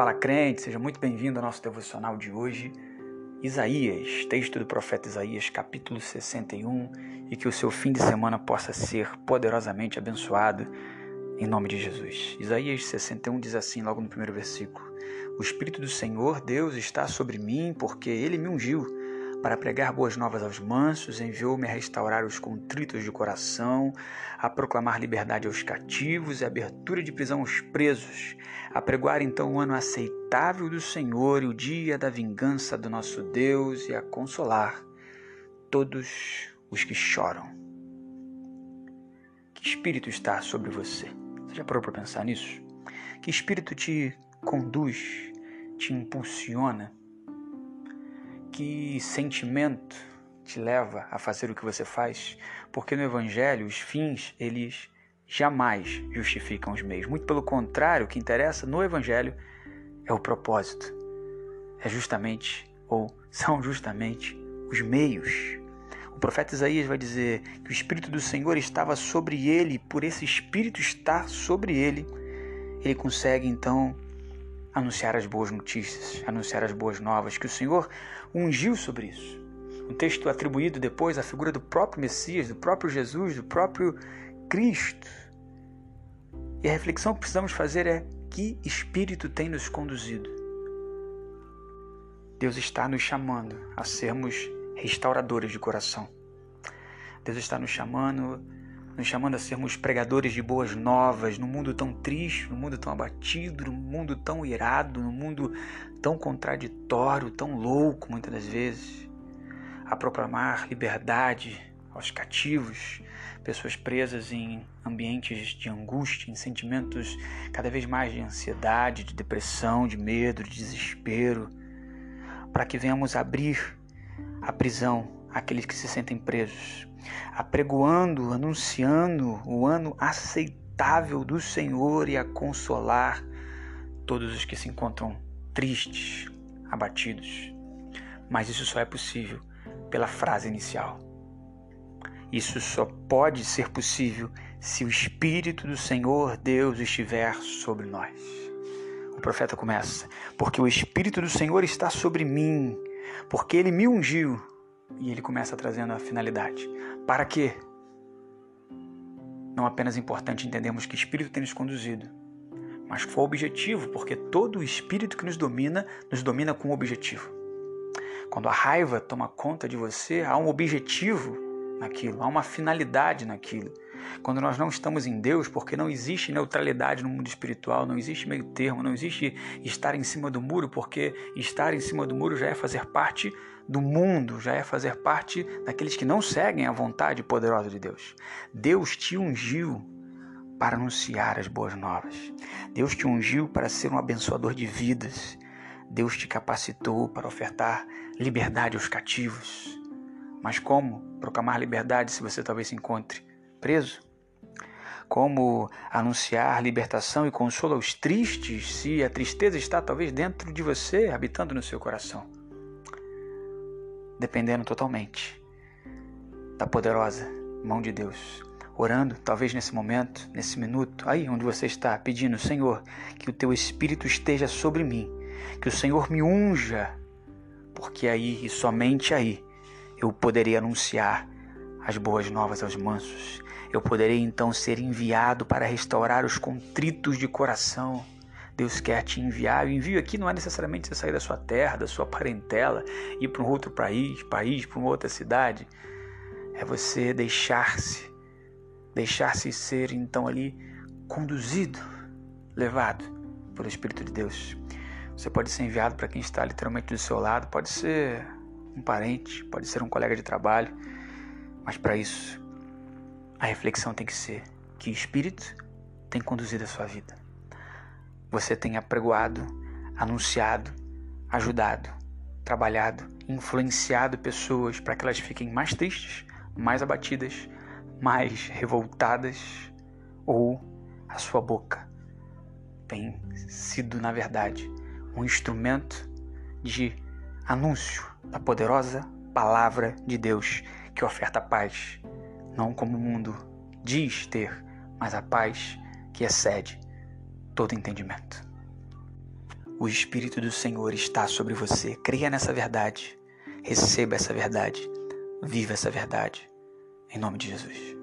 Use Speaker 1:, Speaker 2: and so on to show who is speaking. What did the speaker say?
Speaker 1: Fala crente, seja muito bem-vindo ao nosso devocional de hoje. Isaías, texto do profeta Isaías, capítulo 61, e que o seu fim de semana possa ser poderosamente abençoado em nome de Jesus. Isaías 61 diz assim, logo no primeiro versículo: O Espírito do Senhor, Deus, está sobre mim, porque ele me ungiu para pregar boas novas aos mansos, enviou-me a restaurar os contritos de coração, a proclamar liberdade aos cativos e abertura de prisão aos presos, a pregoar então o ano aceitável do Senhor e o dia da vingança do nosso Deus e a consolar todos os que choram. Que espírito está sobre você? Você já parou para pensar nisso? Que espírito te conduz, te impulsiona? Que sentimento te leva a fazer o que você faz? Porque no Evangelho os fins, eles jamais justificam os meios. Muito pelo contrário, o que interessa no Evangelho é o propósito. É justamente, ou são justamente, os meios. O profeta Isaías vai dizer que o Espírito do Senhor estava sobre ele, por esse Espírito estar sobre ele, ele consegue então anunciar as boas notícias, anunciar as boas novas, que o Senhor ungiu sobre isso. Um texto atribuído depois à figura do próprio Messias, do próprio Jesus, do próprio Cristo. E a reflexão que precisamos fazer é: que espírito tem nos conduzido? Deus está nos chamando a sermos restauradores de coração. Deus está nos chamando nos chamando a sermos pregadores de boas novas no mundo tão triste, no mundo tão abatido, no mundo tão irado, no mundo tão contraditório, tão louco muitas das vezes, a proclamar liberdade aos cativos, pessoas presas em ambientes de angústia, em sentimentos cada vez mais de ansiedade, de depressão, de medo, de desespero, para que venhamos abrir a prisão àqueles que se sentem presos, apregoando, anunciando o ano aceitável do Senhor e a consolar todos os que se encontram tristes, abatidos. Mas isso só é possível pela frase inicial. Isso só pode ser possível se o Espírito do Senhor Deus estiver sobre nós. O profeta começa: Porque o Espírito do Senhor está sobre mim, porque ele me ungiu e ele começa trazendo a finalidade. Para quê? Não apenas é importante entendermos que espírito tem nos conduzido, mas qual o objetivo, porque todo espírito que nos domina, nos domina com um objetivo. Quando a raiva toma conta de você, há um objetivo naquilo, há uma finalidade naquilo. Quando nós não estamos em Deus, porque não existe neutralidade no mundo espiritual, não existe meio termo, não existe estar em cima do muro, porque estar em cima do muro já é fazer parte do mundo, já é fazer parte daqueles que não seguem a vontade poderosa de Deus. Deus te ungiu para anunciar as boas novas. Deus te ungiu para ser um abençoador de vidas. Deus te capacitou para ofertar liberdade aos cativos. Mas como proclamar liberdade se você talvez se encontre preso? Como anunciar libertação e consolo aos tristes se a tristeza está talvez dentro de você, habitando no seu coração? Dependendo totalmente da poderosa mão de Deus. Orando, talvez nesse momento, nesse minuto, aí onde você está, pedindo, Senhor, que o teu Espírito esteja sobre mim, que o Senhor me unja, porque aí e somente aí eu poderei anunciar as boas novas aos mansos. Eu poderei então ser enviado para restaurar os contritos de coração. Deus quer te enviar. O envio aqui não é necessariamente você sair da sua terra, da sua parentela, ir para um outro país, país, para uma outra cidade. É você deixar-se, deixar-se ser então ali conduzido, levado pelo Espírito de Deus. Você pode ser enviado para quem está literalmente do seu lado, pode ser um parente, pode ser um colega de trabalho, mas para isso a reflexão tem que ser que espírito tem conduzido a sua vida. Você tem apregoado, anunciado, ajudado, trabalhado, influenciado pessoas para que elas fiquem mais tristes, mais abatidas, mais revoltadas, ou a sua boca tem sido, na verdade, um instrumento de anúncio da poderosa palavra de Deus que oferta paz, não como o mundo diz ter, mas a paz que excede todo entendimento. O Espírito do Senhor está sobre você. Creia nessa verdade. Receba essa verdade. Viva essa verdade. Em nome de Jesus.